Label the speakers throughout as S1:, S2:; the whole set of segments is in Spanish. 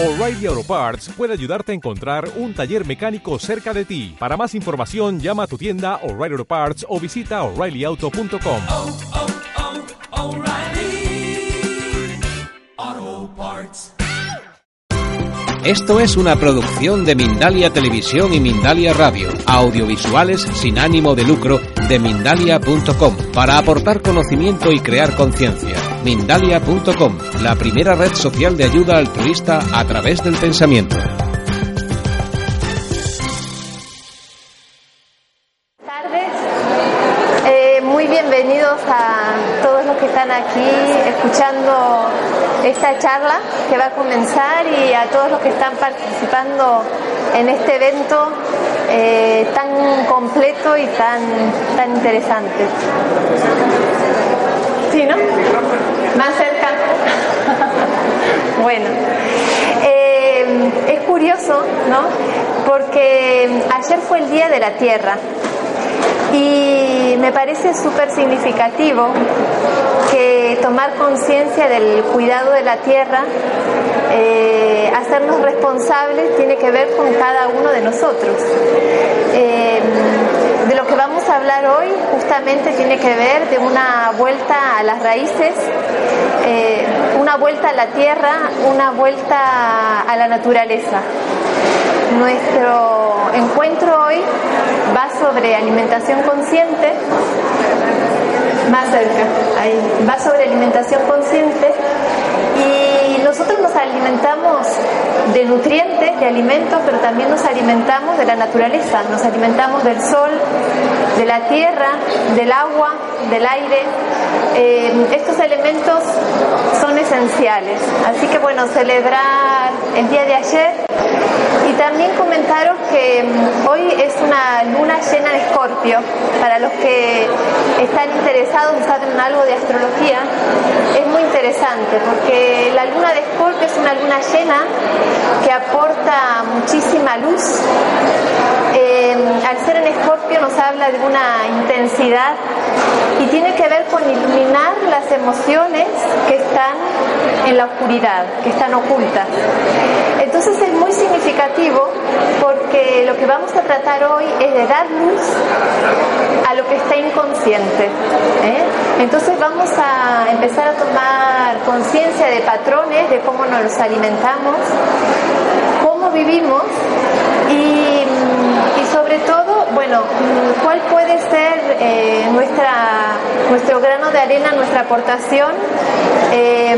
S1: O'Reilly Auto Parts puede ayudarte a encontrar un taller mecánico cerca de ti. Para más información, llama a tu tienda O'Reilly Auto Parts o visita oreillyauto.com.
S2: oh, oh, Parts.
S3: Esto es una producción de Mindalia Televisión y Mindalia Radio, audiovisuales sin ánimo de lucro de mindalia.com, para aportar conocimiento y crear conciencia. Mindalia.com, la primera red social de ayuda altruista a través del pensamiento.
S4: Evento eh, tan completo y tan, tan interesante. ¿Sí, no? Más cerca. bueno. Eh, es curioso, ¿no? Porque ayer fue el Día de la Tierra y me parece súper significativo que tomar conciencia del cuidado de la tierra, eh, hacernos responsables, tiene que ver con cada uno de nosotros. Eh, de lo que vamos a hablar hoy justamente tiene que ver de una vuelta a las raíces, eh, una vuelta a la tierra, una vuelta a la naturaleza. Nuestro encuentro hoy va sobre alimentación consciente, más cerca, ahí, va sobre alimentación consciente y nosotros nos alimentamos de nutrientes, de alimentos, pero también nos alimentamos de la naturaleza, nos alimentamos del sol, de la tierra, del agua, del aire. Eh, estos elementos son esenciales. Así que bueno, celebrar el día de ayer y también comentaros que mm, hoy es una luna llena de escorpio. Para los que están interesados y saben algo de astrología, es muy interesante porque la luna de escorpio es una luna llena que aporta muchísima luz. Al ser en escorpio nos habla de una intensidad y tiene que ver con iluminar las emociones que están en la oscuridad, que están ocultas. Entonces es muy significativo porque lo que vamos a tratar hoy es de dar luz a lo que está inconsciente. ¿eh? Entonces vamos a empezar a tomar conciencia de patrones, de cómo nos alimentamos, cómo vivimos y, bueno, cuál puede ser eh, nuestra, nuestro grano de arena, nuestra aportación. eh,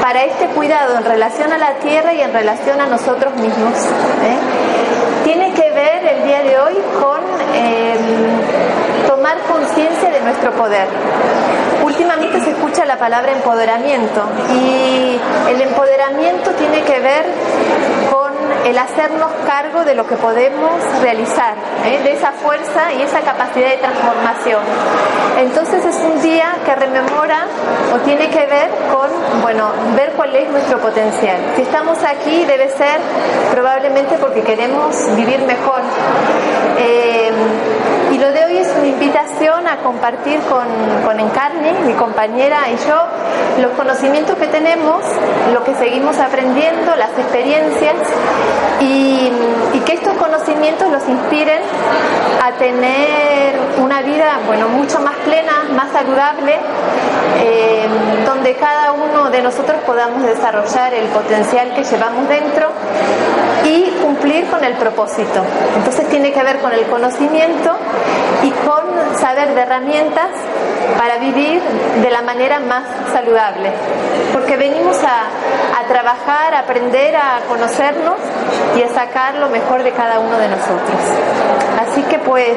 S4: para este cuidado en relación a la tierra y en relación a nosotros mismos. ¿eh? Tiene que ver el día de hoy con eh, tomar conciencia de nuestro poder. Últimamente se escucha la palabra empoderamiento y el empoderamiento tiene que ver el hacernos cargo de lo que podemos realizar, ¿eh? de esa fuerza y esa capacidad de transformación. Entonces es un día que rememora o tiene que ver con, bueno, ver cuál es nuestro potencial. Si estamos aquí debe ser probablemente porque queremos vivir mejor. Eh, es una invitación a compartir con, con Encarni, mi compañera y yo, los conocimientos que tenemos, lo que seguimos aprendiendo, las experiencias y, que estos conocimientos los inspiren a tener una vida bueno, mucho más plena, más saludable, eh, donde cada uno de nosotros podamos desarrollar el potencial que llevamos dentro con el propósito. Entonces tiene que ver con el conocimiento y con saber de herramientas para vivir de la manera más saludable. Porque venimos a, a trabajar, a aprender, a conocernos y a sacar lo mejor de cada uno de nosotros. Así que pues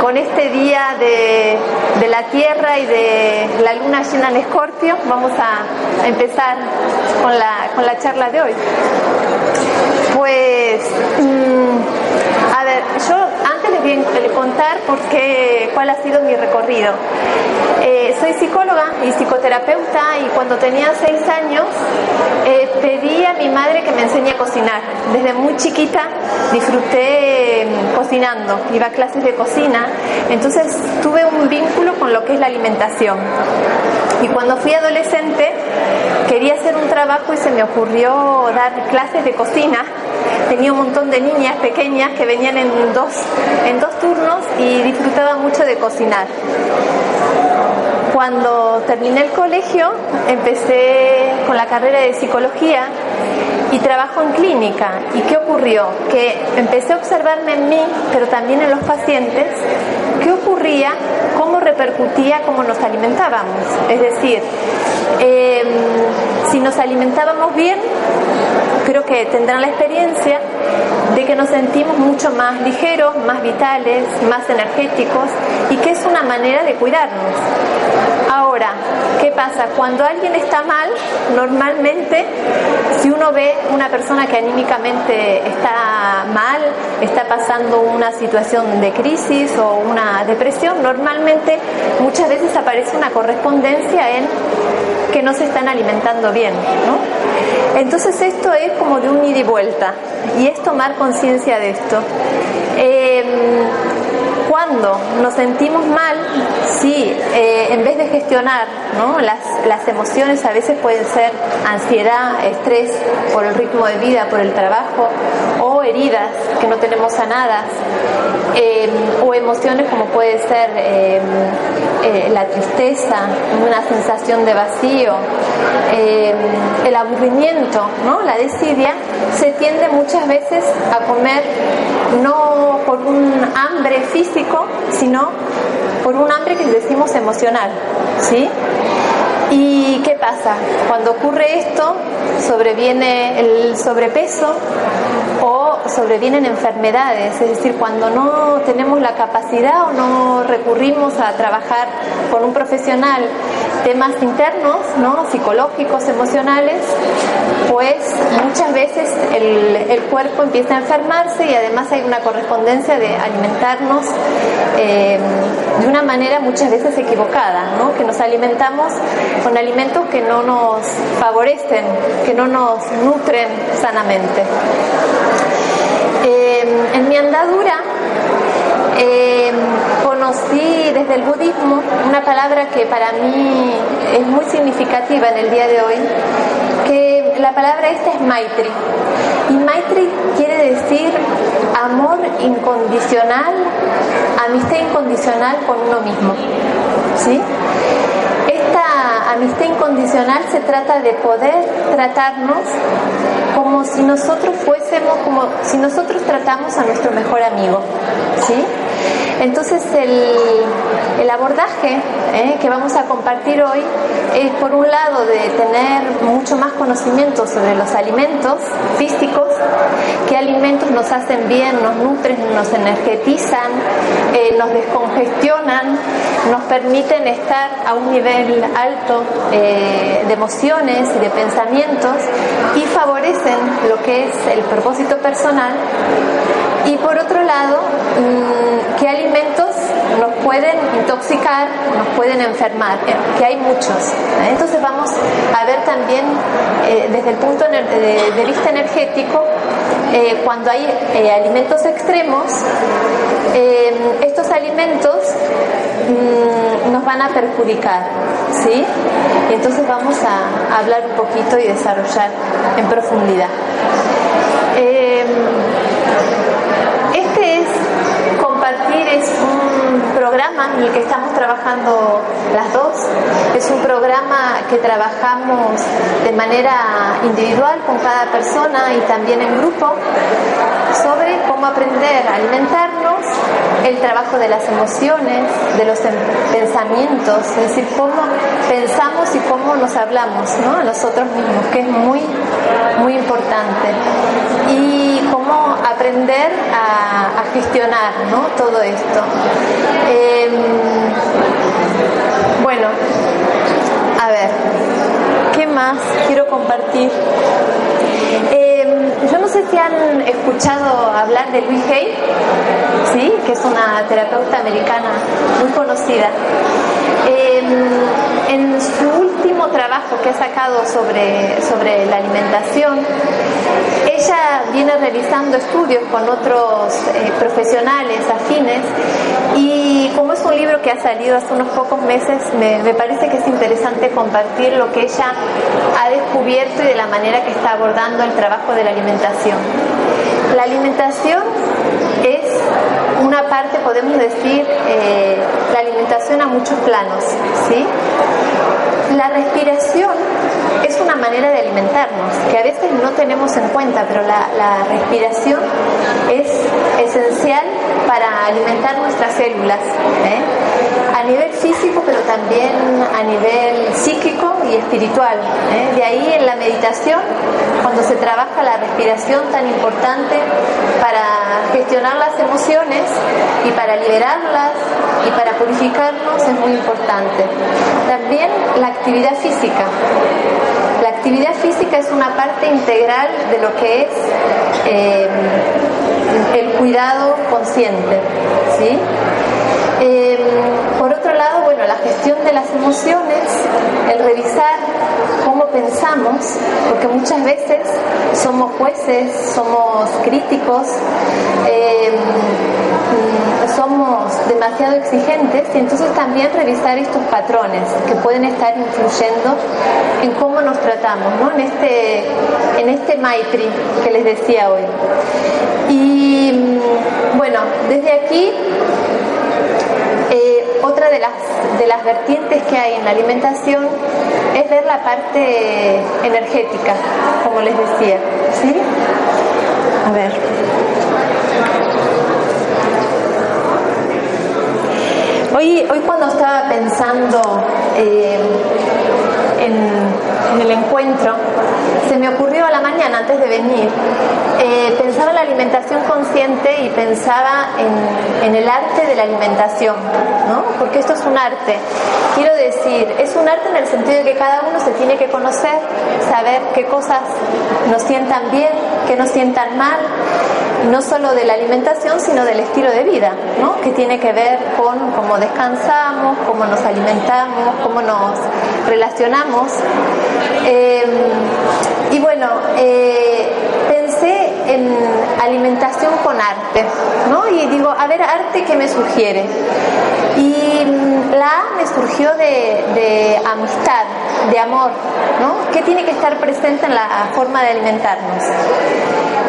S4: con este día de, de la Tierra y de la luna llena en Escorpio vamos a empezar con la, con la charla de hoy. Pues, mm, a ver, yo antes les voy a contar por qué, cuál ha sido mi recorrido. Eh, soy psicóloga y psicoterapeuta y cuando tenía seis años eh, pedí a mi madre que me enseñe a cocinar. Desde muy chiquita disfruté eh, cocinando, iba a clases de cocina, entonces tuve un vínculo con lo que es la alimentación. Y cuando fui adolescente quería hacer un trabajo y se me ocurrió dar clases de cocina. Tenía un montón de niñas pequeñas que venían en dos, en dos turnos y disfrutaba mucho de cocinar. Cuando terminé el colegio empecé con la carrera de psicología y trabajo en clínica. ¿Y qué ocurrió? Que empecé a observarme en mí, pero también en los pacientes, qué ocurría, cómo repercutía cómo nos alimentábamos. Es decir, em, si nos alimentábamos bien, creo que tendrán la experiencia de que nos sentimos mucho más ligeros, más vitales, más energéticos y que es una manera de cuidarnos. Ahora, ¿qué pasa? Cuando alguien está mal, normalmente, si uno ve una persona que anímicamente está mal, está pasando una situación de crisis o una depresión, normalmente muchas veces aparece una correspondencia en que no se están alimentando bien. Entonces esto es como de un ida y vuelta y es tomar conciencia de esto. Em, cuando nos sentimos mal, sí, eh, en vez de gestionar ¿no? las, emociones, a veces pueden ser ansiedad, estrés por el ritmo de vida, por el trabajo, o heridas que no tenemos sanadas, eh, o emociones como puede ser eh, eh, la tristeza, una sensación de vacío, el aburrimiento, la desidia, se tiende muchas veces a comer no por un hambre sino por un hambre que decimos emocional, ¿sí? ¿Y qué pasa? Cuando ocurre esto, sobreviene el sobrepeso o sobrevienen enfermedades, es decir, cuando no tenemos la capacidad o no recurrimos a trabajar con un profesional temas internos, ¿no? psicológicos, emocionales, pues muchas veces el, cuerpo empieza a enfermarse y además hay una correspondencia de alimentarnos eh, de una manera muchas veces equivocada, ¿no? que nos alimentamos con alimentos que no nos favorecen, que no nos nutren sanamente. Eh, en mi andadura eh, conocí desde el budismo una palabra que para mí es muy significativa en el día de hoy, que la palabra esta es Maitri. Y Maitri quiere decir amor incondicional, amistad incondicional con uno mismo. ¿Sí? Amistad incondicional se trata de poder tratarnos como si nosotros fuésemos, como si nosotros tratamos a nuestro mejor amigo. ¿Sí? Entonces el, el abordaje eh, que vamos a compartir hoy es por un lado de tener mucho más conocimiento sobre los alimentos físicos, qué alimentos nos hacen bien, nos nutren, nos energetizan, eh, nos descongestionan, nos permiten estar a un nivel alto eh, de emociones y de pensamientos y favorecen lo que es el propósito personal y por otro lado, mm, ¿qué alimentos nos pueden intoxicar, nos pueden enfermar? Eh, que hay muchos. ¿eh? Entonces vamos a ver también eh, desde el punto de, vista energético, cuando hay alimentos extremos, estos alimentos mm, nos van a perjudicar, ¿sí? Entonces vamos a hablar un poquito y desarrollar en profundidad es compartir, es programa en el que estamos trabajando las dos. Es un programa que trabajamos de manera individual con cada persona y también en grupo sobre cómo aprender a alimentarnos, el trabajo de las emociones, de los pensamientos, es decir, cómo pensamos y cómo nos hablamos ¿no? a nosotros mismos, que es muy, muy importante. Y aprender a, gestionar ¿no? todo esto. Eh, bueno, a ver, ¿qué más quiero compartir? Eh, yo no sé si han escuchado hablar de Louise Hay, ¿sí? que es una terapeuta americana muy conocida. Eh, en su último trabajo que ha sacado sobre, sobre la alimentación, ella viene realizando estudios con otros eh, profesionales afines y como es un libro que ha salido hace unos pocos meses, me, me parece que es interesante compartir lo que ella ha descubierto y de la manera que está abordando el trabajo de la alimentación. La alimentación una parte, podemos decir, eh, la alimentación a muchos planos, ¿sí? La respiración es una manera de alimentarnos, que a veces no tenemos en cuenta, pero la, la respiración es esencial para alimentar nuestras células, ¿eh? a nivel físico, pero también a nivel psíquico y espiritual. ¿eh? De ahí en la meditación, cuando se trabaja la respiración tan importante para gestionar las emociones y para liberarlas y para purificarnos es muy importante. También la actividad física. La actividad física es una parte integral de lo que es eh, el cuidado consciente. ¿sí? Eh, por otro lado, bueno, la gestión de las emociones, el revisar cómo pensamos, porque muchas veces somos jueces, somos críticos, eh, somos demasiado exigentes y entonces también revisar estos patrones que pueden estar influyendo en cómo nos tratamos, ¿no? En este, en este Maitri que les decía hoy. Bueno, desde aquí eh, otra de las, de las vertientes que hay en la alimentación es ver la parte energética, como les decía. ¿sí? A ver. Hoy, hoy cuando estaba pensando eh, en, en, el encuentro, se me ocurrió a la mañana antes de venir, eh, pensaba en la alimentación consciente y pensaba en, en, el arte de la alimentación, ¿no? porque esto es un arte. Quiero decir, es un arte en el sentido de que cada uno se tiene que conocer, saber qué cosas nos sientan bien, qué nos sientan mal, no solo de la alimentación, sino del estilo de vida, ¿no? que tiene que ver con cómo descansamos, cómo nos alimentamos, cómo nos relacionamos. Eh, y bueno, eh, pensé en alimentación con arte, ¿no? Y digo, a ver, arte que me sugiere. Y la A me surgió de, amistad, de amor, ¿no? ¿Qué tiene que estar presente en la forma de alimentarnos?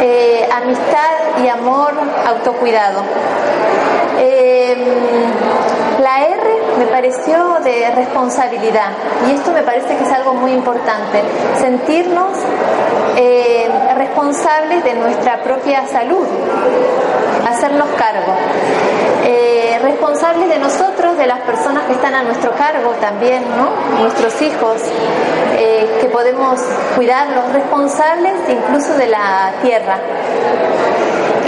S4: Eh, amistad y amor, autocuidado. Me pareció de responsabilidad y esto me parece que es algo muy importante, sentirnos eh, responsables de nuestra propia salud, hacernos cargo. Eh, responsables de nosotros, de las personas que están a nuestro cargo también, nuestros hijos, eh, que podemos cuidarlos, responsables incluso de la tierra.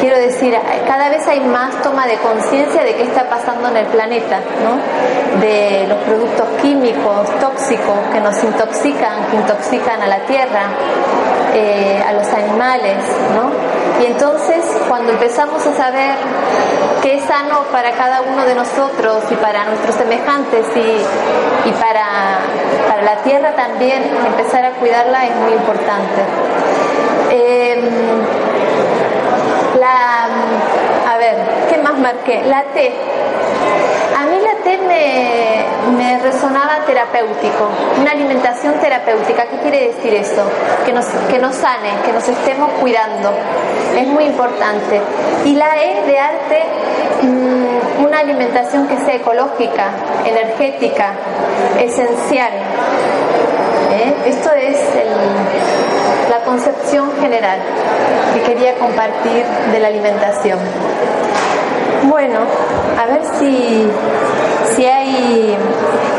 S4: Quiero decir, cada vez hay más toma de conciencia de qué está pasando en el planeta, de los productos químicos, tóxicos, que nos intoxican, que intoxican a la tierra, eh, a los animales. Y entonces, cuando empezamos a saber qué es sano para cada uno de nosotros y para nuestros semejantes y, para, la tierra también, empezar a cuidarla es muy importante. Eh, a ver, ¿qué más marqué? La T. A mí la T me, me, resonaba terapéutico, una alimentación terapéutica. ¿Qué quiere decir eso? Que nos, que nos sane, que nos estemos cuidando. Es muy importante. Y la E de arte, mmm, una alimentación que sea ecológica, energética, esencial. ¿Eh? Esto es el, concepción general que quería compartir de la alimentación. Bueno, a ver si, si hay...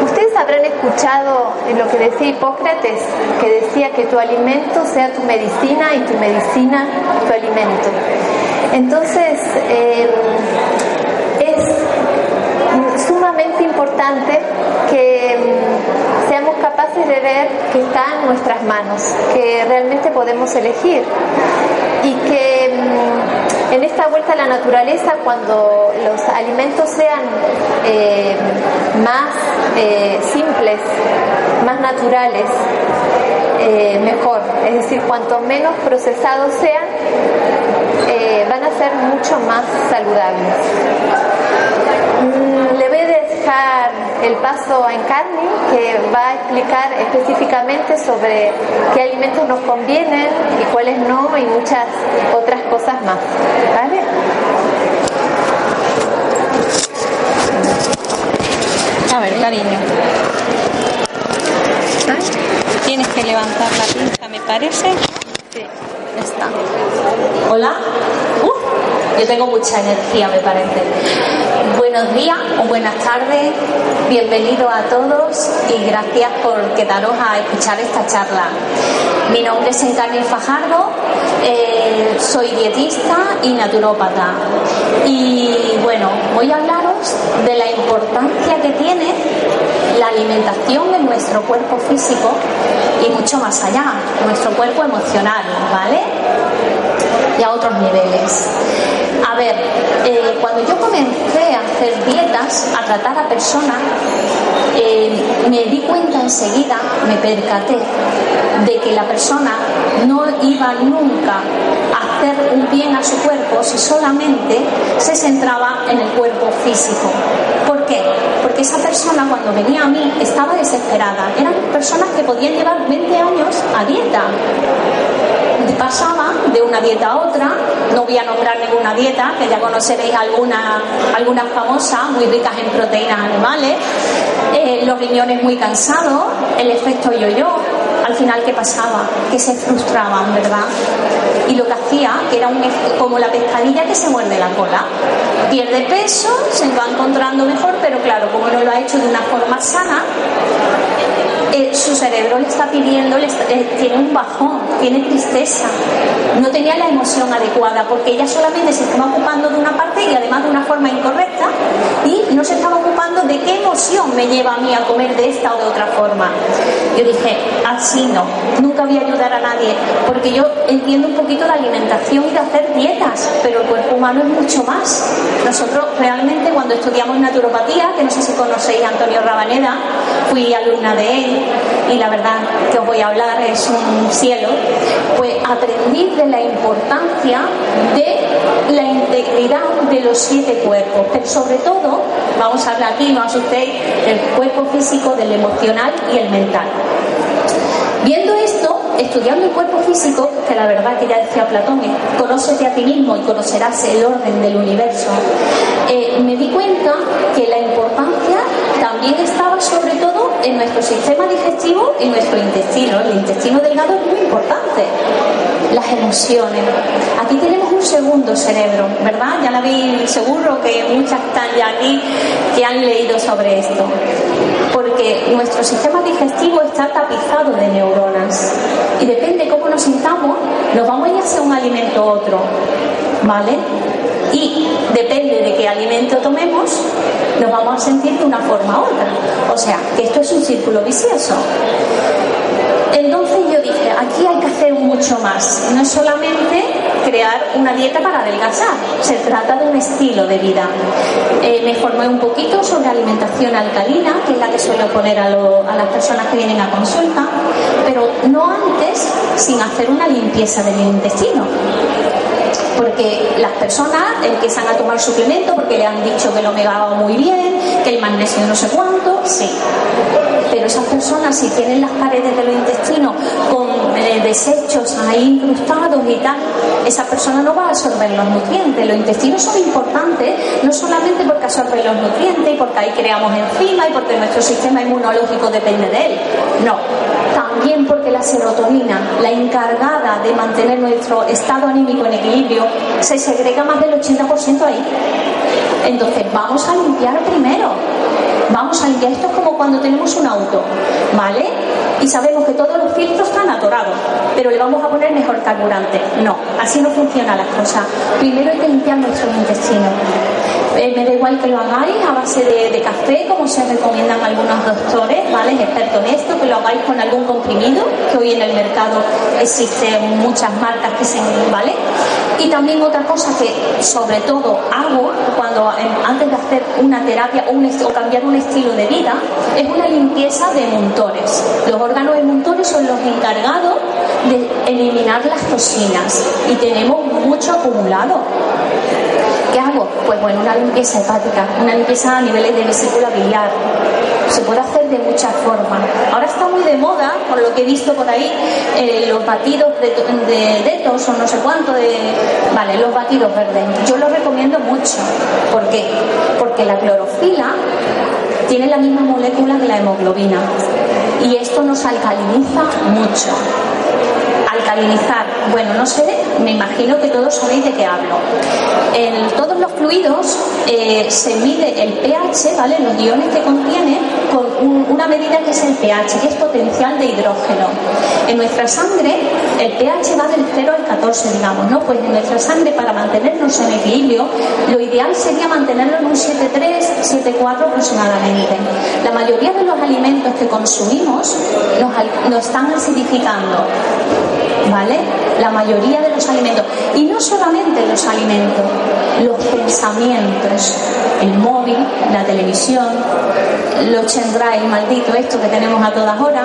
S4: Ustedes habrán escuchado lo que decía Hipócrates, que decía que tu alimento sea tu medicina y tu medicina tu alimento. Entonces, eh, es sumamente importante que de ver que está en nuestras manos, que realmente podemos elegir y que mm, en esta vuelta a la naturaleza, cuando los alimentos sean eh, más eh, simples, más naturales, eh, mejor. Es decir, cuanto menos procesados sean, van a ser mucho más saludables. Mm, le voy a dejar el paso a Encarni, que va a explicar específicamente sobre qué alimentos nos convienen y cuáles no, y muchas otras cosas más. ¿Vale?
S5: A ver, cariño. Tienes que levantar la pinza, me parece.
S4: Sí.
S5: Está.
S6: Hola. Uh, yo tengo mucha energía, me parece. Buenos días o buenas tardes. Bienvenidos a todos y gracias por quedaros a escuchar esta charla. Mi nombre es Encarni Fajardo, eh, soy dietista y naturópata. Y bueno, voy a hablaros de la importancia que tiene la alimentación en nuestro cuerpo físico y mucho más allá, nuestro cuerpo emocional, ¿vale? Y a otros niveles. A ver, eh, cuando yo comencé a hacer dietas, a tratar a personas, eh, me di cuenta enseguida, me percaté de que la persona no iba nunca a hacer un bien a su cuerpo si solamente se centraba en el cuerpo físico. ¿Por qué? Porque esa persona cuando venía a mí estaba desesperada. Eran personas que podían llevar 20 años a dieta pasaba de una dieta a otra, no voy a nombrar ninguna dieta, que ya conoceréis algunas alguna famosas, muy ricas en proteínas animales, eh, los riñones muy cansados, el efecto yo-yo. Al final, ¿qué pasaba? Que se frustraban, ¿verdad? Y lo que hacía, que era un, como la pescadilla que se muerde la cola. Pierde peso, se va encontrando mejor, pero claro, como no lo ha hecho de una forma sana, eh, su cerebro le está pidiendo, le está, eh, tiene un bajón, tiene tristeza, no tenía la emoción adecuada porque ella solamente se estaba ocupando de una parte y además de una forma incorrecta y no se estaba ocupando de qué emoción me lleva a mí a comer de esta o de otra forma. Yo dije, así no, nunca voy a ayudar a nadie porque yo entiendo un poquito de alimentación y de hacer dietas, pero el cuerpo humano es mucho más. Nosotros realmente cuando estudiamos naturopatía, que no sé si conocéis a Antonio Rabaneda, fui alumna de él y la verdad que os voy a hablar es un cielo, pues aprendí de la importancia de la integridad de los siete cuerpos, pero sobre todo, vamos a hablar aquí, no asustéis, del cuerpo físico, del emocional y el mental. Estudiando el cuerpo físico, que la verdad que ya decía Platón, conócete a ti mismo y conocerás el orden del universo, eh, me di cuenta que la importancia también estaba sobre todo en nuestro sistema digestivo y nuestro intestino. El intestino delgado es muy importante. Las emociones. Aquí tenemos un segundo cerebro, ¿verdad? Ya la vi seguro que muchas están ya aquí que han leído sobre esto. Porque nuestro sistema digestivo está tapizado de neuronas. Y depende cómo nos sintamos, nos vamos a ir hacia un alimento u otro. ¿Vale? y depende de qué alimento tomemos, nos vamos a sentir de una forma u otra. O sea, que esto es un círculo vicioso. Entonces yo dije, aquí hay que hacer mucho más. No es solamente crear una dieta para adelgazar, se trata de un estilo de vida. Eh, me formé un poquito sobre alimentación alcalina, que es la que suelo poner a, lo, a las personas que vienen a consulta, pero no antes sin hacer una limpieza del intestino porque las personas empiezan a tomar suplemento porque le han dicho que el omega va muy bien, que el magnesio no sé cuánto, sí. Pero esas personas si tienen las paredes del intestino con eh, desechos ahí incrustados y tal, esa persona no va a absorber los nutrientes. Los intestinos son importantes no solamente porque absorben los nutrientes y porque ahí creamos enzimas y porque nuestro sistema inmunológico depende de él. No, también porque la serotonina, la encargada de mantener nuestro estado anímico en equilibrio, se segrega más del 80% ahí. Entonces, vamos a limpiar primero. Vamos a limpiar. Esto es como cuando tenemos un auto, ¿vale? Y sabemos que todos los filtros están atorados, pero le vamos a poner mejor carburante. No, así no funcionan las cosas. Primero hay que limpiar nuestro intestino. Eh, me da igual que lo hagáis a base de, de café, como se recomiendan algunos doctores, ¿vale? Expertos en esto, que lo hagáis con algún comprimido, que hoy en el mercado existen muchas marcas que se, ¿vale? Y también otra cosa que sobre todo hago cuando antes de hacer una terapia o, un, o cambiar un estilo de vida es una limpieza de montores. Los órganos emuntores son los encargados de eliminar las toxinas y tenemos mucho acumulado. ¿Qué hago? Pues bueno, una limpieza hepática, una limpieza a niveles de vesícula biliar. Se puede hacer de muchas formas. Ahora está muy de moda, por lo que he visto por ahí, eh, los batidos de, de detos o no sé cuánto de... Vale, los batidos verdes. Yo los recomiendo mucho. ¿Por qué? Porque la clorofila tiene la misma molécula que la hemoglobina y esto nos alcaliniza mucho. Alcalinizar, bueno, no sé, me imagino que todos sabéis de qué hablo. En todos los fluidos eh, se mide el pH, ¿vale? Los iones que contiene con un- una medida que es el pH, que es potencial de hidrógeno. En nuestra sangre el pH va del 0 al 14, digamos, ¿no? Pues en nuestra sangre para mantenernos en equilibrio, lo ideal sería mantenerlo en un 7,3, 7,4 aproximadamente. La mayoría de los alimentos que consumimos nos, nos están acidificando. ¿Vale? La mayoría de los alimentos. Y no solamente los alimentos, los pensamientos, el móvil, la televisión, los chendrai maldito esto que tenemos a todas horas,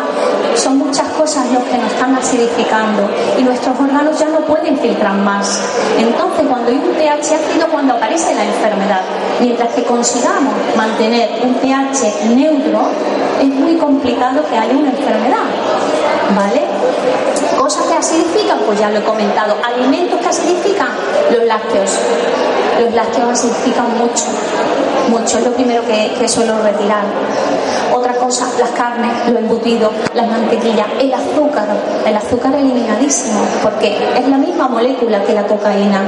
S6: son muchas cosas los que nos están acidificando y nuestros órganos ya no pueden filtrar más. Entonces, cuando hay un pH ácido, cuando aparece la enfermedad, mientras que consigamos mantener un pH neutro, es muy complicado que haya una enfermedad. ¿Vale? Cosas que acidifican, pues ya lo he comentado. Alimentos que acidifican, los lácteos. Los lácteos acidifican mucho, mucho. Es lo primero que, que suelo retirar. Otra cosa, las carnes, lo embutido, las mantequillas, el azúcar. El azúcar eliminadísimo, porque es la misma molécula que la cocaína.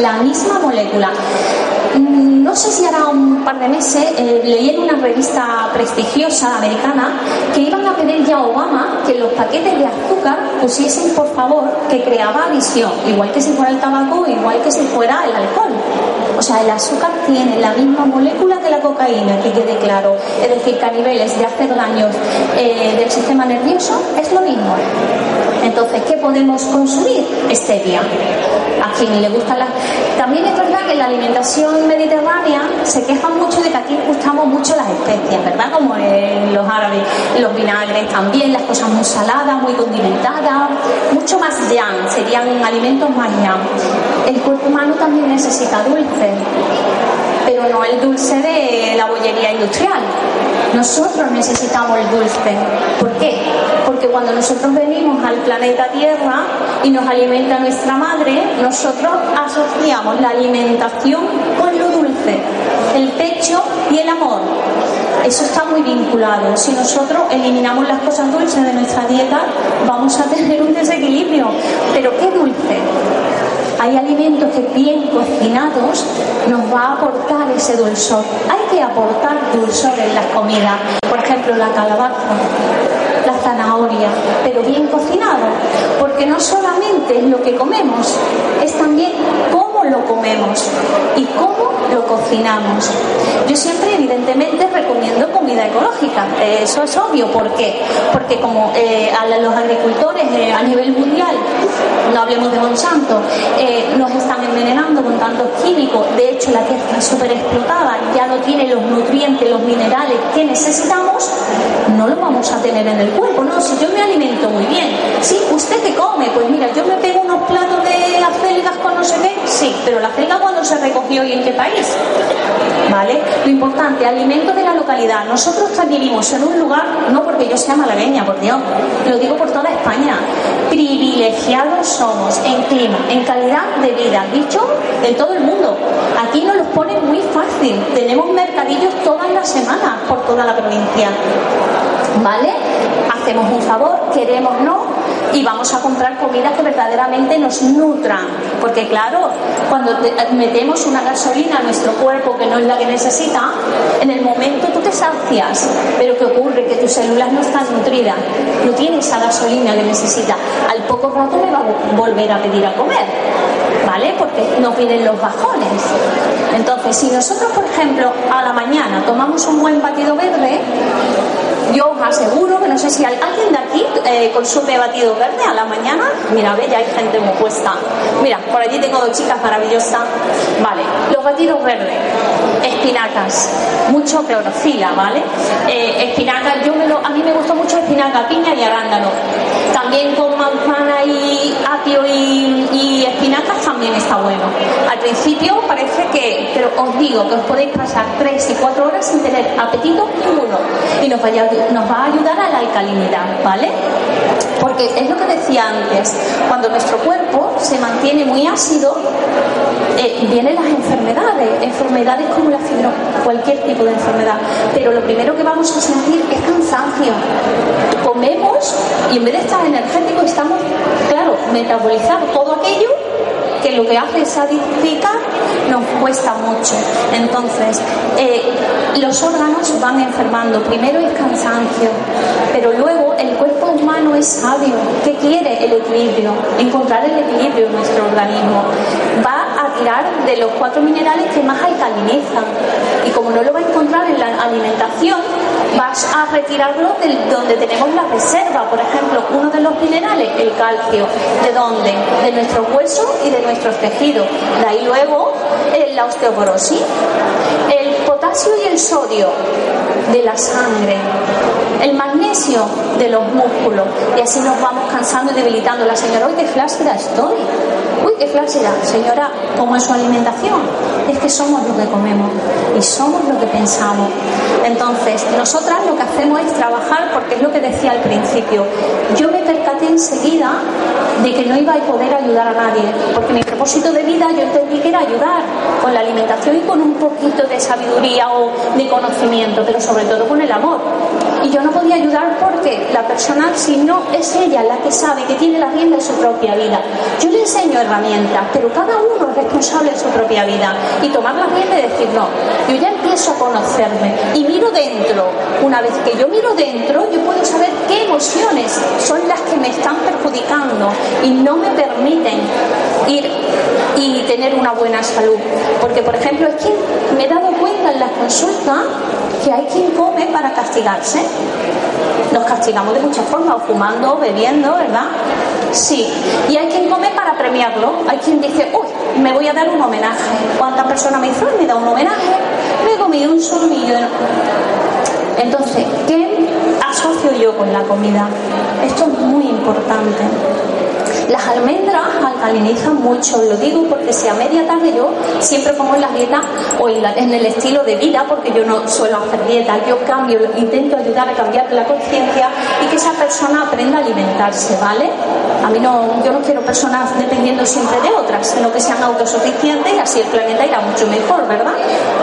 S6: La misma molécula. Mm, No sé si hará un par de meses eh, leí en una revista prestigiosa americana que iban a pedir ya a Obama que los paquetes de azúcar pusiesen por favor que creaba adicción, igual que si fuera el tabaco, igual que si fuera el alcohol. O sea, el azúcar tiene la misma molécula que la cocaína, que quede claro. Es decir, que a niveles de hacer daños eh, del sistema nervioso es lo mismo. Entonces, ¿qué podemos consumir? Stevia. A quien le gusta la... También es verdad que en la alimentación mediterránea se quejan mucho de que aquí gustamos mucho las especias, ¿verdad? Como en los árabes, los vinagres también, las cosas muy saladas, muy condimentadas, mucho más yang, serían alimentos más yang. El cuerpo humano también necesita dulce, pero no el dulce de la bollería industrial. Nosotros necesitamos el dulce. ¿Por qué? Porque cuando nosotros venimos al planeta Tierra y nos alimenta nuestra madre, nosotros asociamos la alimentación con lo dulce, el pecho y el amor. Eso está muy vinculado. Si nosotros eliminamos las cosas dulces de nuestra dieta, vamos a tener un desequilibrio. Pero ¿qué dulce? Hay alimentos que bien cocinados nos va a aportar ese dulzor. Hay que aportar dulzor en las comidas. Por ejemplo, la calabaza, la zanahoria, pero bien cocinado. Porque no solamente es lo que comemos, es también cómo lo comemos y cómo lo cocinamos. Yo siempre, evidentemente, recomiendo comida ecológica. Eh, Eso es obvio. ¿Por qué? Porque como eh, a los agricultores eh, a nivel mundial, no hablemos de Monsanto, nos están envenenando con tantos químicos. De hecho, la tierra está súper explotada, ya no tiene los nutrientes, los minerales que necesitamos, no lo vamos a tener en el cuerpo. No, si yo me alimento muy bien, sí, ¿usted qué come? Pues mira, yo me pego unos platos de acelgas con no sé qué, sí, pero la acelga cuando se recogió y en qué país. ¿Vale? Lo importante, alimentos de la localidad. Nosotros vivimos en un lugar, no porque yo sea malagueña, por Dios, lo digo por toda España, privilegiados somos en clima, en calidad de vida, dicho en todo el mundo. Aquí nos los ponen muy fácil, tenemos mercadillos todas las semanas por toda la provincia. ¿Vale? Hacemos un favor, queremos no, y vamos a comprar comida que verdaderamente nos nutran. Porque claro, cuando te- metemos una gasolina a nuestro cuerpo que no es la que necesita, en el momento tú te sacias. Pero ¿qué ocurre? Que tus células no están nutridas, no tiene esa gasolina que necesita. Al poco rato me va a vo- volver a pedir a comer. ¿vale? Porque nos vienen los bajones. Entonces, si nosotros, por ejemplo, a la mañana tomamos un buen batido verde, yo os aseguro que no sé si hay alguien de aquí eh, consume batido verde a la mañana. Mira, ve, ya hay gente muy puesta. Mira, por allí tengo dos chicas maravillosas. Vale, los batidos verdes, espinacas, mucho clorofila, ¿vale? Eh, espinacas, yo me lo, a mí me gustó mucho espinaca, piña y arándano. También con manzana y apio y, también está bueno. Al principio parece que, pero os digo que os podéis pasar 3 y 4 horas sin tener apetito ninguno y nos, vaya- nos va a ayudar a la alcalinidad, ¿vale? Porque es lo que decía antes, cuando nuestro cuerpo se mantiene muy ácido, eh, vienen las enfermedades, enfermedades como la fibro, cualquier tipo de enfermedad. Pero lo primero que vamos a sentir es cansancio. Comemos y en vez de estar energéticos estamos, claro, metabolizar todo aquello que lo que hace es acidificar, nos cuesta mucho. Entonces, eh, los órganos van enfermando. Primero es cansancio, pero luego el cuerpo humano es sabio. ¿Qué quiere? El equilibrio, encontrar el equilibrio en nuestro organismo. Va a tirar de los cuatro minerales que más alcalinizan. Y como no lo va a encontrar en la alimentación, vas a retirarlo de donde tenemos la reserva. Por ejemplo, uno de los minerales, el calcio. ¿De dónde? De nuestros huesos y de nuestros tejidos. De ahí luego eh, la osteoporosis. El potasio y el sodio de la sangre. El magnesio de los músculos. Y así nos vamos cansando y debilitando. La señora, uy, qué flácida estoy. Uy, qué flácida. Señora, ¿cómo es su alimentación? Es que somos lo que comemos y somos lo que pensamos. Entonces, nosotras lo que hacemos es trabajar, porque es lo que decía al principio. Yo me percaté enseguida de que no iba a poder ayudar a nadie, porque mi propósito de vida yo entendí que era ayudar con la alimentación y con un poquito de sabiduría o de conocimiento, pero sobre todo con el amor. Y yo no podía ayudar porque la persona, si no es ella la que sabe que tiene la rienda de su propia vida, yo le enseño herramientas, pero cada uno es responsable de su propia vida. Y tomar la rienda y decir, no, yo ya empiezo a conocerme y miro dentro. Una vez que yo miro dentro, yo puedo saber qué emociones son las que me están perjudicando y no me permiten ir y tener una buena salud. Porque, por ejemplo, es que me he dado cuenta en las consultas que hay quien come para castigarse. Nos castigamos de muchas formas, o fumando, o bebiendo, ¿verdad? Sí. Y hay quien come para premiarlo. Hay quien dice, uy, me voy a dar un homenaje. ¿Cuántas personas me dicen, me da un homenaje? Me he comido un solillo. de- Entonces, ¿qué asocio yo con la comida? Esto es muy importante. Las almendras alcalinizan mucho, lo digo porque si a media tarde yo siempre como en las dietas o en, el estilo de vida, porque yo no suelo hacer dieta, yo cambio, intento ayudar a cambiar la conciencia y que esa persona aprenda a alimentarse, ¿vale? A mí no, yo no quiero personas dependiendo siempre de otras, sino que sean autosuficientes y así el planeta irá mucho mejor, ¿verdad?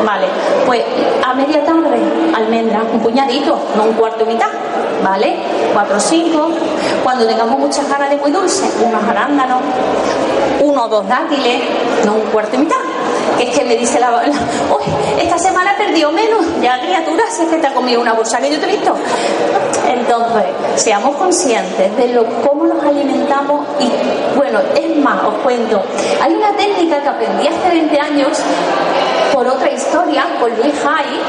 S6: Vale, pues a media tarde, almendra, un puñadito, no un cuarto y mitad, ¿vale? Cuatro o cinco. Cuando tengamos muchas ganas de muy dulce, unos arándanos, uno o dos dátiles, no un cuarto y mitad. Que es que me dice la, la "Uy, esta semana he perdido menos, ya criatura, si es que te ha comido una bolsa que yo te he visto. Entonces, seamos conscientes de lo, cómo nos alimentamos y, bueno, es más, os cuento, hay una técnica que aprendí hace 20 años por otra historia con Luis Hay.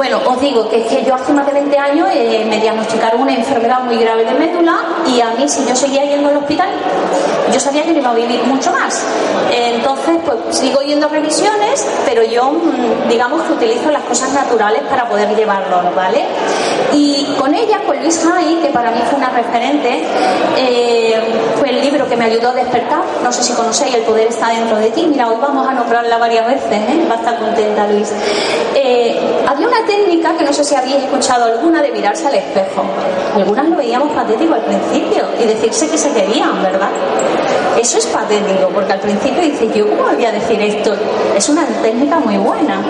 S6: Bueno, os digo que es que yo hace más de 20 años eh, me diagnosticaron una enfermedad muy grave de médula y a mí si yo seguía yendo al hospital, yo sabía que no iba a vivir mucho más. Entonces, pues sigo yendo a revisiones, pero yo mm, digamos que utilizo las cosas naturales para poder llevarlo, ¿vale? Y con ella, con Luis Hay, que para mí fue una referente, eh, fue el libro que me ayudó a despertar. No sé si conocéis, El poder está dentro de ti. Mira, hoy vamos a nombrarla varias veces, ¿eh? va a estar contenta Luis. Eh, había una técnica que no sé si habéis escuchado alguna de mirarse al espejo. Algunas lo veíamos patético al principio y decirse que se querían, ¿verdad? Eso es patético, porque al principio dices, yo cómo voy a decir esto, es una técnica muy buena.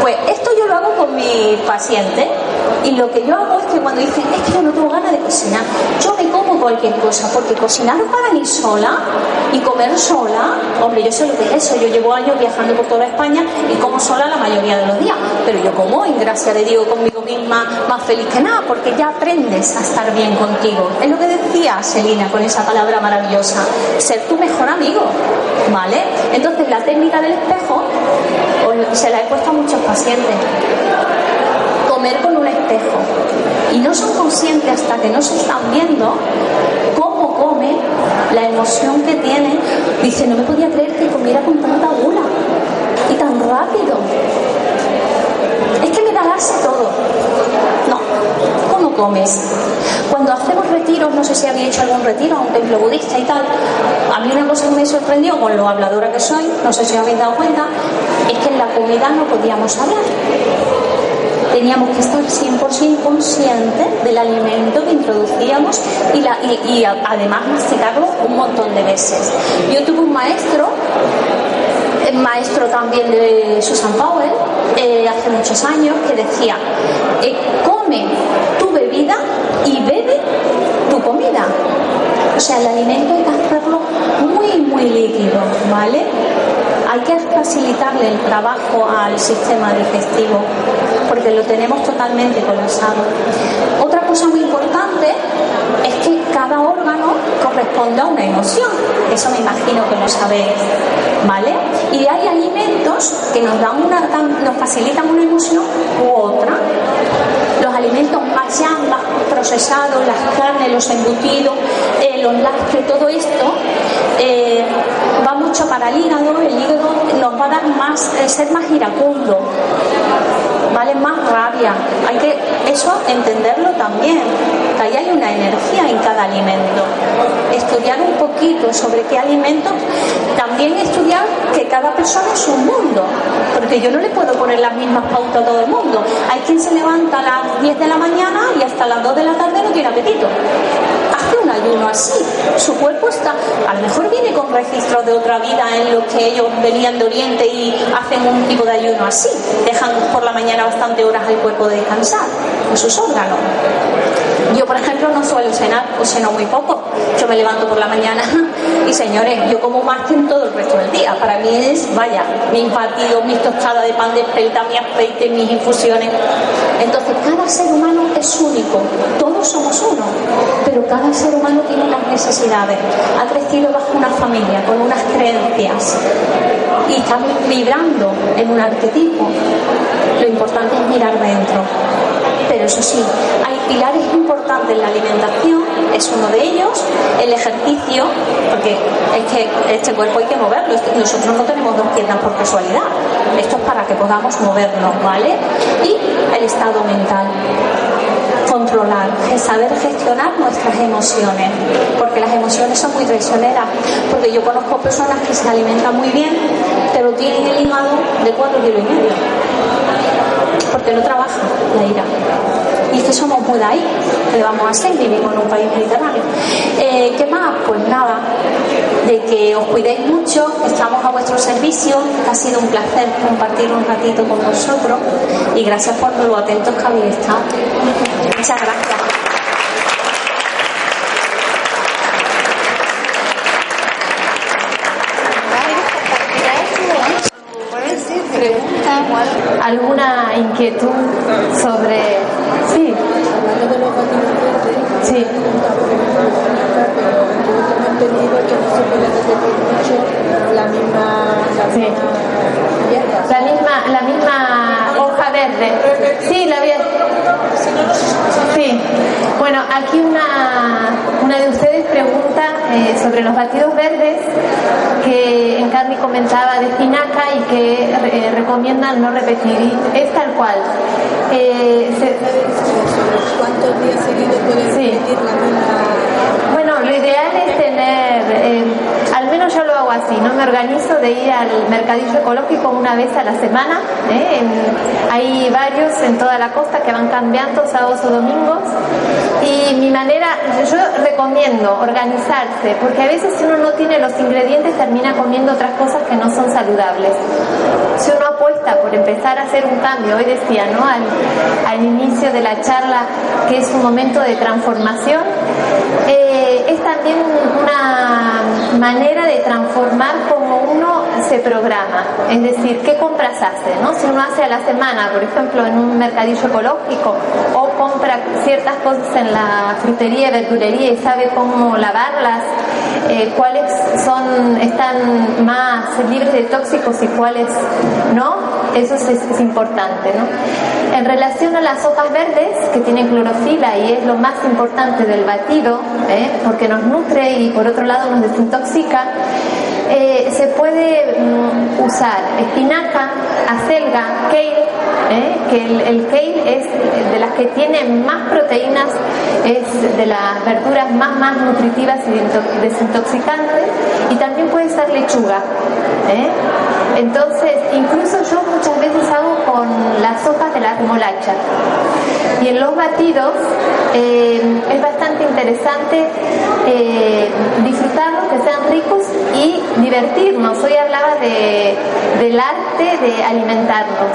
S6: Pues esto yo lo hago con mis pacientes Y lo que yo hago es que cuando dicen, es que yo no tengo ganas de cocinar, yo me como cualquier cosa, porque cocinar para mí sola y comer sola, hombre, yo sé lo que es eso, yo llevo años viajando por toda España y como sola la mayoría de los días, pero yo como, en gracia de Dios, conmigo misma, más feliz que nada, porque ya aprendes a estar bien contigo. Es lo que decía Selina con esa palabra maravillosa, ser tu mejor amigo, ¿vale? Entonces la técnica del espejo se la he puesto a muchos pacientes comer con un espejo y no son conscientes hasta que no se están viendo cómo come, la emoción que tiene. Dice, no me podía creer que comiera con tanta gula y tan rápido. Es que me da todo. No, ¿cómo comes? Cuando hacemos retiros, no sé si había hecho algún retiro a un templo budista y tal, a mí una cosa que me sorprendió con lo habladora que soy, no sé si habéis dado cuenta, es que en la comida no podíamos hablar teníamos que estar 100% conscientes del alimento que introducíamos y, además masticarlo un montón de veces. Yo tuve un maestro, maestro también de Susan Powell, eh, hace muchos años, que decía, eh, come tu bebida y bebe tu comida. O sea, el alimento hay que hacerlo muy, muy líquido, ¿vale? hay que facilitarle el trabajo al sistema digestivo porque lo tenemos totalmente colapsado. Otra cosa muy importante es que cada órgano corresponde a una emoción. Eso me imagino que lo sabéis, ¿vale? Y hay alimentos que nos dan una, nos facilitan una emoción u otra. Los alimentos más ya más procesados, las carnes, los embutidos, eh, los lácteos, todo esto eh, va mucho para el hígado, el hígado nos va a dar más, eh, ser más iracundo, ¿vale? Más rabia. Hay que eso entenderlo también, que ahí hay una energía en cada alimento. Estudiar un poquito sobre qué alimentos, también estudiar que cada persona es un mundo, porque yo no le puedo poner las mismas pautas a todo el mundo. Hay quien se levanta a las 10 de la mañana y hasta las 2 de la tarde no tiene apetito ayuno así. Su cuerpo está, a lo mejor viene con registros de otra vida en los que ellos venían de Oriente y hacen un tipo de ayuno así. Dejan por la mañana bastante horas al cuerpo de descansar en sus órganos. Yo, por ejemplo, no suelo cenar o ceno muy poco. Yo me levanto por la mañana y, señores, yo como más que en todo el resto del día. Para mí es, vaya, mis batidos, mis tostadas de pan de espelta, mi aceite, mis infusiones. Entonces, cada ser humano es único. Todos somos uno. Pero cada ser humano tiene unas necesidades. Ha crecido bajo una familia, con unas creencias. Y está vibrando en un arquetipo. Lo importante es mirar dentro. Pero eso sí, hay pilares importantes en la alimentación, es uno de ellos, el ejercicio, porque es que este cuerpo hay que moverlo, nosotros no tenemos dos piernas por casualidad, esto es para que podamos movernos, ¿vale? Y el estado mental controlar, saber gestionar nuestras emociones, porque las emociones son muy traicioneras, porque yo conozco personas que se alimentan muy bien, pero tienen el hígado de cuatro kilos y medio, porque no trabaja la ira. Y es que somos muy de ahí, que vamos a hacer? Vivimos en un país mediterráneo. Eh, ¿Qué más? Pues nada, de que os cuidéis mucho, estamos a vuestro servicio, ha sido un placer compartir un ratito con vosotros y gracias por lo atentos que habéis estado. Muchas gracias.
S4: alguna inquietud sobre... Sí. Sí.
S7: la misma,
S4: la misma, la misma hoja verde. Sí, la vi. Sí. Bueno, aquí una, una de ustedes pregunta batidos verdes que Encarni comentaba de espinaca y que eh, recomiendan no repetir. es tal cual.
S7: Eh, ¿Cuántos días seguidos pueden repetir la misma?
S4: Bueno, lo ideal es tener, eh, al menos yo lo hago así, no me organizo de ir al mercadillo ecológico una vez a la semana. hay varios en toda la costa que van cambiando sábados o domingos Y mi manera, yo recomiendo organizarse, porque a veces si uno no tiene los ingredientes termina comiendo otras cosas que no son saludables. Si uno apuesta por empezar a hacer un cambio, hoy decía, ¿no? Al, inicio de la charla que es un momento de transformación, eh, es también una manera de transformar como uno se programa, es decir, qué compras hace, ¿no? Si uno hace a la semana, por ejemplo, en un mercadillo ecológico, o compra ciertas cosas en la frutería, verdulería y sabe cómo lavarlas, eh, cuáles son, están más libres de tóxicos y cuáles no, eso es, es importante, ¿no? En relación a las hojas verdes, que tienen clorofila y es lo más importante del batido, ¿eh? porque nos nutre y por otro lado nos desintoxica, eh, se puede mm, usar espinaca, acelga, kale, ¿eh? que el, el kale es de las que tienen más proteínas, es de las verduras más, más nutritivas y desinto- desintoxicantes, y también puede ser lechuga. ¿eh? Entonces, incluso yo muchas veces hago con las hojas de la remolacha. Y en los batidos eh, es bastante interesante eh, disfrutarlos, que sean ricos y divertirnos. Hoy hablaba de, del arte de alimentarnos.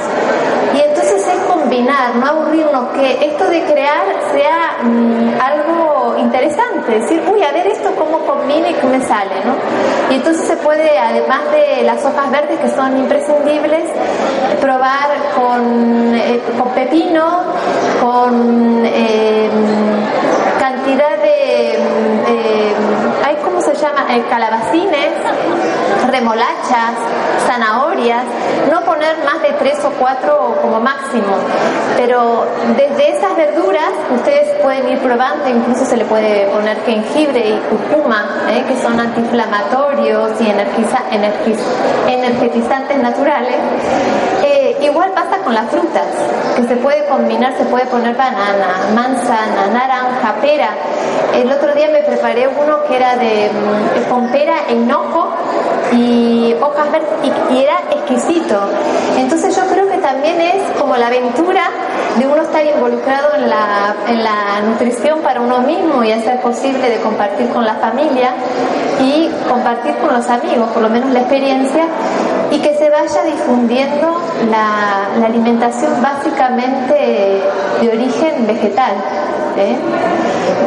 S4: Y entonces es combinar, no aburrirnos, que esto de crear sea mm, algo interesante. Decir, uy, a ver esto cómo combina y qué me sale, ¿no? Y entonces se puede, además de las hojas verdes que son imprescindibles, probar con, eh, con pepino, con eh, cantidad de, calabacines, remolachas, zanahorias, no poner más de tres o cuatro como máximo, pero desde esas verduras ustedes pueden ir probando, incluso se le puede poner jengibre y curcuma, ¿eh? que son antiinflamatorios y energiza- energiz- energetizantes naturales. Igual pasa con las frutas, que se puede combinar, se puede poner banana, manzana, naranja, pera. El otro día me preparé uno que era de mm, con pera e hinojo y hojas verdes y era exquisito. Entonces yo creo que también es como la aventura de uno estar involucrado en la, en la nutrición para uno mismo y hacer posible de compartir con la familia y compartir con los amigos, por lo menos la experiencia, y que se vaya difundiendo la, la alimentación básicamente de origen vegetal. ¿Eh?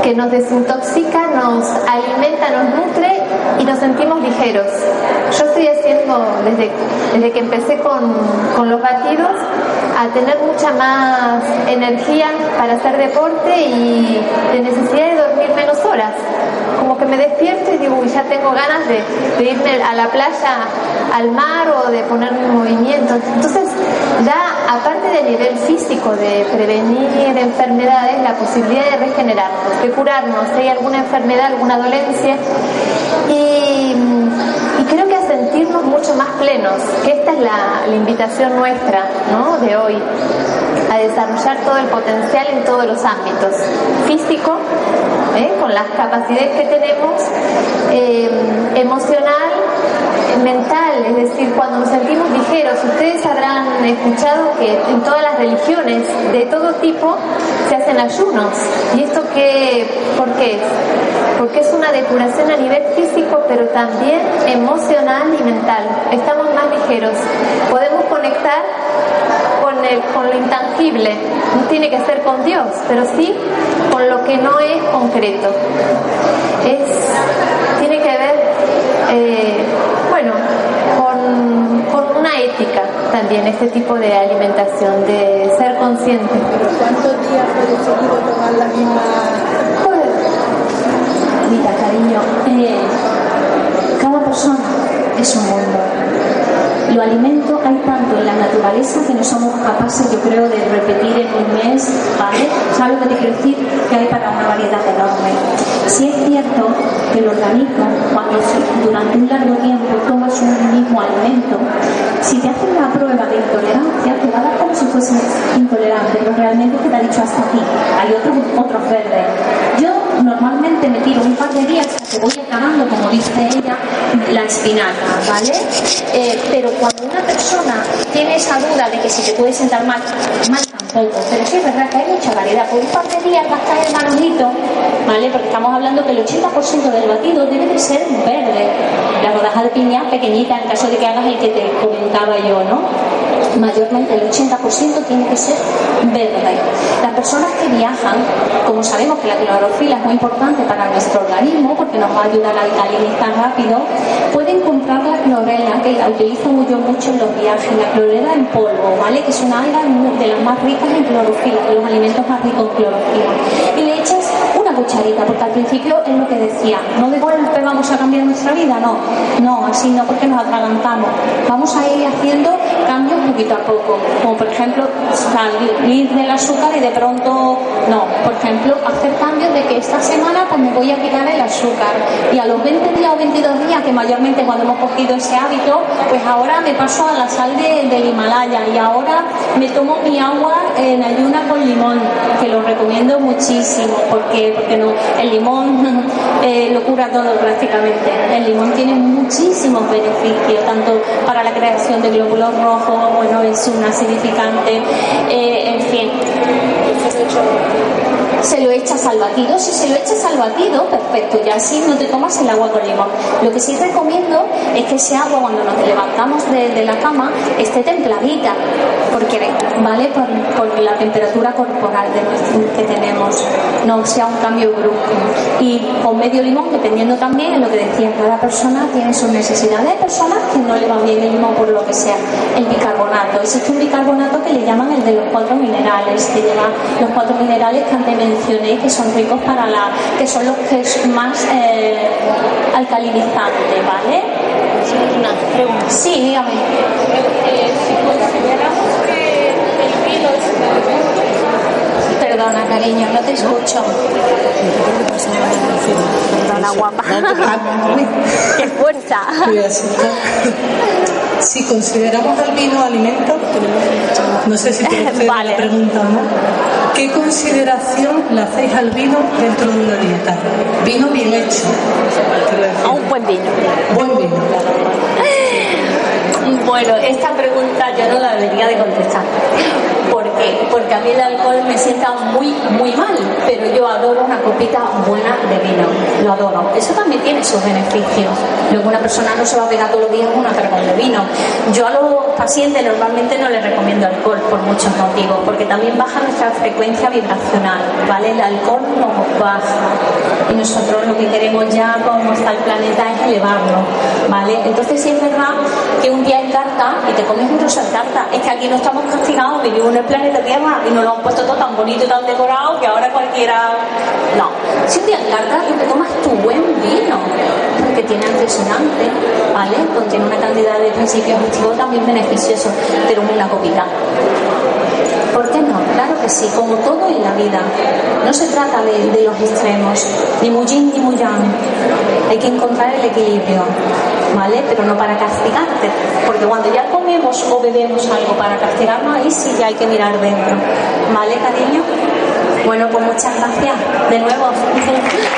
S4: que nos desintoxica, nos alimenta, nos nutre y nos sentimos ligeros. Yo estoy haciendo, desde, desde que empecé con, con los batidos, a tener mucha más energía para hacer deporte y de necesidad de dormir menos horas. Como que me despierto y digo, "Uy, ya tengo ganas de, irme a la playa, al mar o de ponerme en movimiento. Entonces, ya aparte del nivel físico de prevenir enfermedades, la posibilidad de regenerarnos, de curarnos si hay alguna enfermedad, alguna dolencia y, y creo que a sentirnos mucho más plenos, que esta es la, la invitación nuestra ¿no? de hoy, a desarrollar todo el potencial en todos los ámbitos, físico, ¿eh? con las capacidades que tenemos, eh, emocional, mental, es decir, cuando nos sentimos ligeros, ustedes habrán escuchado que en todas las religiones de todo tipo se hacen ayunos. ¿Y esto qué, por qué? Porque es una depuración a nivel físico, pero también emocional y mental. Estamos más ligeros. Podemos conectar con, el, con lo intangible. No tiene que ser con Dios, pero sí con lo que no es concreto. Es, tiene que ver, eh, bueno, con, con una ética también, este tipo de alimentación, de ser consciente.
S7: ¿Pero cuántos días puede tomar la misma?
S6: Mira, cariño, eh, cada persona es un mundo. Lo alimento hay tanto en la naturaleza que no somos capaces, yo creo, de repetir en un mes, ¿vale? ¿Sabes lo que te quiero decir? Que hay para una variedad enorme. Si es cierto que el organismo, cuando durante un largo tiempo tomas un mismo alimento, si te hacen la prueba de intolerancia, te va a dar como si fuese intolerante, pero realmente te ha dicho hasta aquí. Hay otros, otros verdes. Yo normalmente me un par de días hasta que voy acabando, como dice ella, la espinaca, ¿vale? Eh, pero cuando una persona tiene esa duda de que si te puede sentar mal, mal tampoco. poco, pero sí es verdad que hay mucha variedad. Por un par de días va a estar el manolito, ¿vale? Porque estamos hablando que el 80% del batido debe de ser verde. La rodaja de piña pequeñita, en caso de que hagas el que te comentaba yo, ¿no? Mayormente el 80% tiene que ser verde. Las personas que viajan, como sabemos que la clorofila es muy importante para nuestro organismo porque nos va a ayudar a alcalinizar rápido, pueden comprar la clorela, que la utilizo yo mucho en los viajes, la clorela en polvo, ¿vale? Que es una alga de las más ricas en clorofila, de los alimentos más ricos en clorofila. Y le echas una cucharita, porque al principio es lo que decía, no de golpe vamos a cambiar nuestra vida, no, no, así no, porque nos atragantamos. Vamos a ir haciendo cambios poquito a poco, como por ejemplo salir del azúcar y de pronto, no, por ejemplo, hacer cambios de que esta semana pues me voy a quitar el azúcar. Y a los 20 días o 22 días, que mayormente cuando hemos cogido ese hábito, pues ahora me paso a la sal de, del Himalaya. Y ahora me tomo mi agua en ayuna con limón, que lo recomiendo muchísimo, porque, porque no, el limón eh, lo cura todo El limón tiene muchísimos beneficios, tanto para la creación de glóbulos rojos, bueno, es una significante, eh, en fin se lo echas al batido. Si se lo echas al batido, perfecto, ya así no te tomas el agua con limón. Lo que sí recomiendo es que ese agua cuando nos levantamos de, la cama esté templadita, porque, ¿vale? Por, la temperatura corporal que tenemos, no sea un cambio brusco. Y con medio limón, dependiendo también en lo que decía, cada persona tiene sus necesidades. Hay personas que no le va bien el limón por lo que sea. El bicarbonato, existe un bicarbonato que le llaman el de los cuatro minerales, que lleva los cuatro minerales que que son ricos para la, que son los que es más eh, alcalinizantes, ¿vale? Una pregunta. Sí, dígame. Perdona, cariño, no te escucho. Perdona, guapa. ¡Qué fuerza!
S7: Si consideramos al vino alimento, no sé si te vale. la pregunta, ¿no? ¿Qué consideración le hacéis al vino dentro de una dieta? Vino bien hecho.
S6: A un buen vino.
S7: Buen vino.
S6: Bueno, esta pregunta yo no la debería de contestar. Porque a mí el alcohol me sienta muy, muy mal, pero yo adoro una copita buena de vino. Lo adoro. Eso también tiene sus beneficios. Luego una persona no se va a pegar todos los días una cargón de vino. Yo a los pacientes normalmente no les recomiendo alcohol por muchos motivos, porque también baja nuestra frecuencia vibracional, ¿vale? El alcohol nos baja y nosotros lo que queremos ya como está el planeta es elevarlo, ¿vale? Entonces sí es verdad que un día en carta y te comes un trozo de carta, es que aquí no estamos castigados, vivimos en el planeta Y nos lo han puesto todo tan bonito y tan decorado que ahora cualquiera... No, si un día en carta tú te tomas tu buen vino, porque tiene antioxidante, ¿vale? Contiene una cantidad de principios activos también beneficiosos, pero una copita. ¿Por qué no? Claro sí, como todo en la vida. No se trata de, los extremos, ni muy yin ni muy yang. Hay que encontrar el equilibrio, ¿vale? Pero no para castigarte, porque cuando ya comemos o bebemos algo para castigarnos, ahí sí ya hay que mirar dentro. ¿Vale, cariño? Bueno, pues muchas gracias de nuevo.